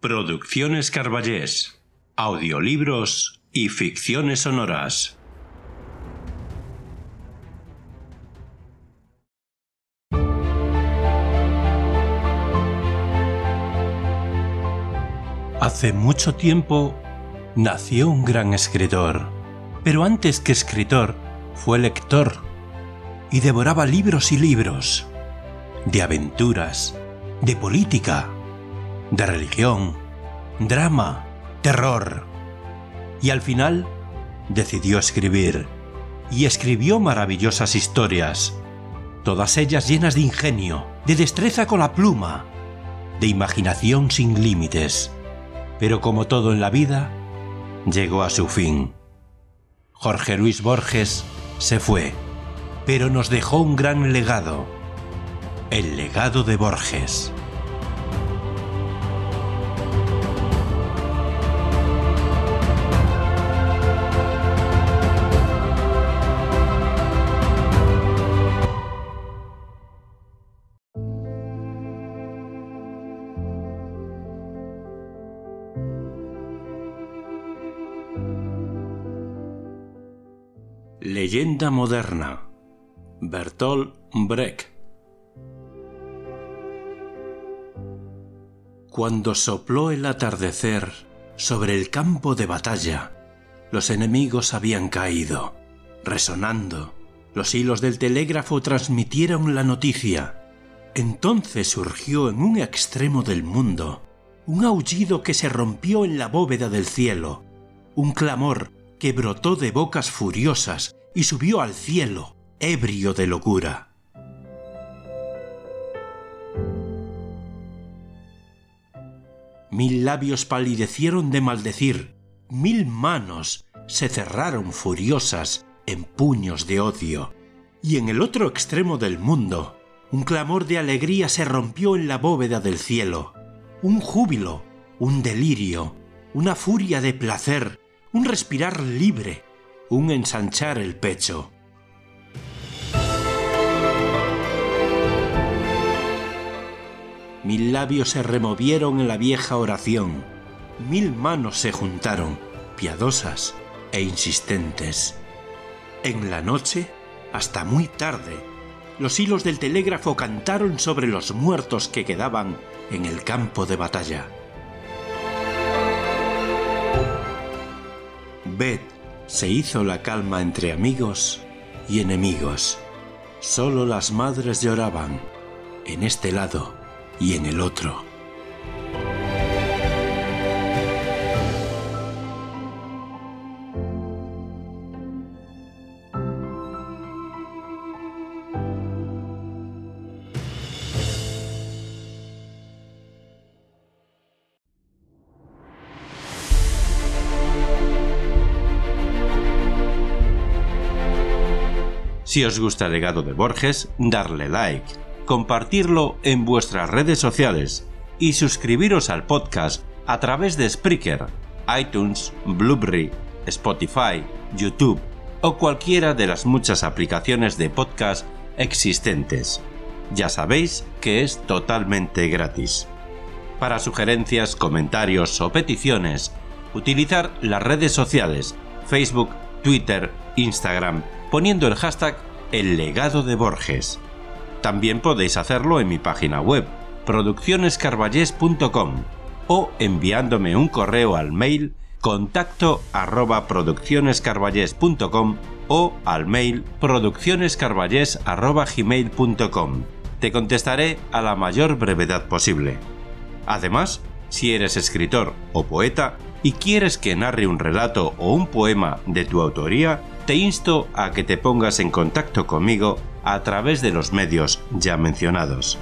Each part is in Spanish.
Producciones Carballés, audiolibros y ficciones sonoras. Hace mucho tiempo nació un gran escritor, pero antes que escritor fue lector y devoraba libros y libros de aventuras, de política, de religión, drama, terror. Y al final decidió escribir, y escribió maravillosas historias, todas ellas llenas de ingenio, de destreza con la pluma, de imaginación sin límites. Pero como todo en la vida, llegó a su fin. Jorge Luis Borges se fue, pero nos dejó un gran legado, el legado de Borges. Leyenda moderna. Bertolt Brecht. Cuando sopló el atardecer sobre el campo de batalla, los enemigos habían caído. Resonando, los hilos del telégrafo transmitieron la noticia. Entonces surgió en un extremo del mundo un aullido que se rompió en la bóveda del cielo, un clamor que brotó de bocas furiosas y subió al cielo, ebrio de locura. Mil labios palidecieron de maldecir, mil manos se cerraron furiosas en puños de odio, y en el otro extremo del mundo, un clamor de alegría se rompió en la bóveda del cielo, un júbilo, un delirio, una furia de placer, un respirar libre, un ensanchar el pecho. Mil labios se removieron en la vieja oración, mil manos se juntaron, piadosas e insistentes. En la noche, hasta muy tarde, los hilos del telégrafo cantaron sobre los muertos que quedaban en el campo de batalla. Ved se hizo la calma entre amigos y enemigos. Solo las madres lloraban, en este lado y en el otro. Si os gusta el legado de Borges, darle like, compartirlo en vuestras redes sociales y suscribiros al podcast a través de Spreaker, iTunes, Blueberry, Spotify, YouTube o cualquiera de las muchas aplicaciones de podcast existentes. Ya sabéis que es totalmente gratis. Para sugerencias, comentarios o peticiones, utilizar las redes sociales Facebook, Twitter, Instagram, poniendo el hashtag El legado de Borges. También podéis hacerlo en mi página web, produccionescarballés.com o enviándome un correo al mail contacto arroba produccionescarballés.com o al mail produccionescarballés arroba gmail.com. Te contestaré a la mayor brevedad posible. Además, si eres escritor o poeta y quieres que narre un relato o un poema de tu autoría, te insto a que te pongas en contacto conmigo a través de los medios ya mencionados.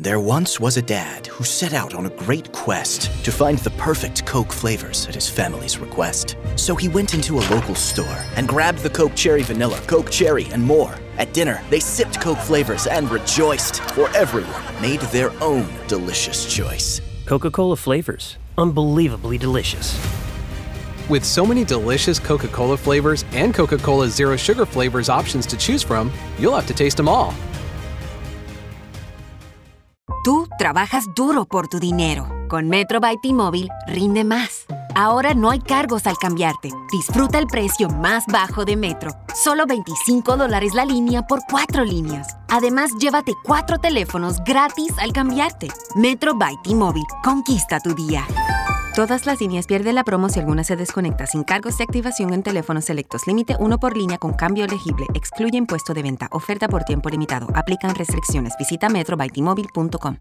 There once was a dad who set out on a great quest to find the perfect Coke flavors at his family's request. So he went into a local store and grabbed the Coke Cherry Vanilla, Coke Cherry, and more. At dinner, they sipped Coke flavors and rejoiced, for everyone made their own delicious choice. Coca Cola flavors. Unbelievably delicious. With so many delicious Coca Cola flavors and Coca Cola Zero Sugar flavors options to choose from, you'll have to taste them all. Tú trabajas duro por tu dinero. Con Metro by T-Mobile, rinde más. Ahora no hay cargos al cambiarte. Disfruta el precio más bajo de Metro. Solo 25 dólares la línea por cuatro líneas. Además, llévate cuatro teléfonos gratis al cambiarte. Metro by T-Mobile. Conquista tu día. Todas las líneas pierden la promo si alguna se desconecta sin cargos de activación en teléfonos selectos. Límite uno por línea con cambio elegible. Excluye impuesto de venta. Oferta por tiempo limitado. Aplican restricciones. Visita metrobytmobile.com.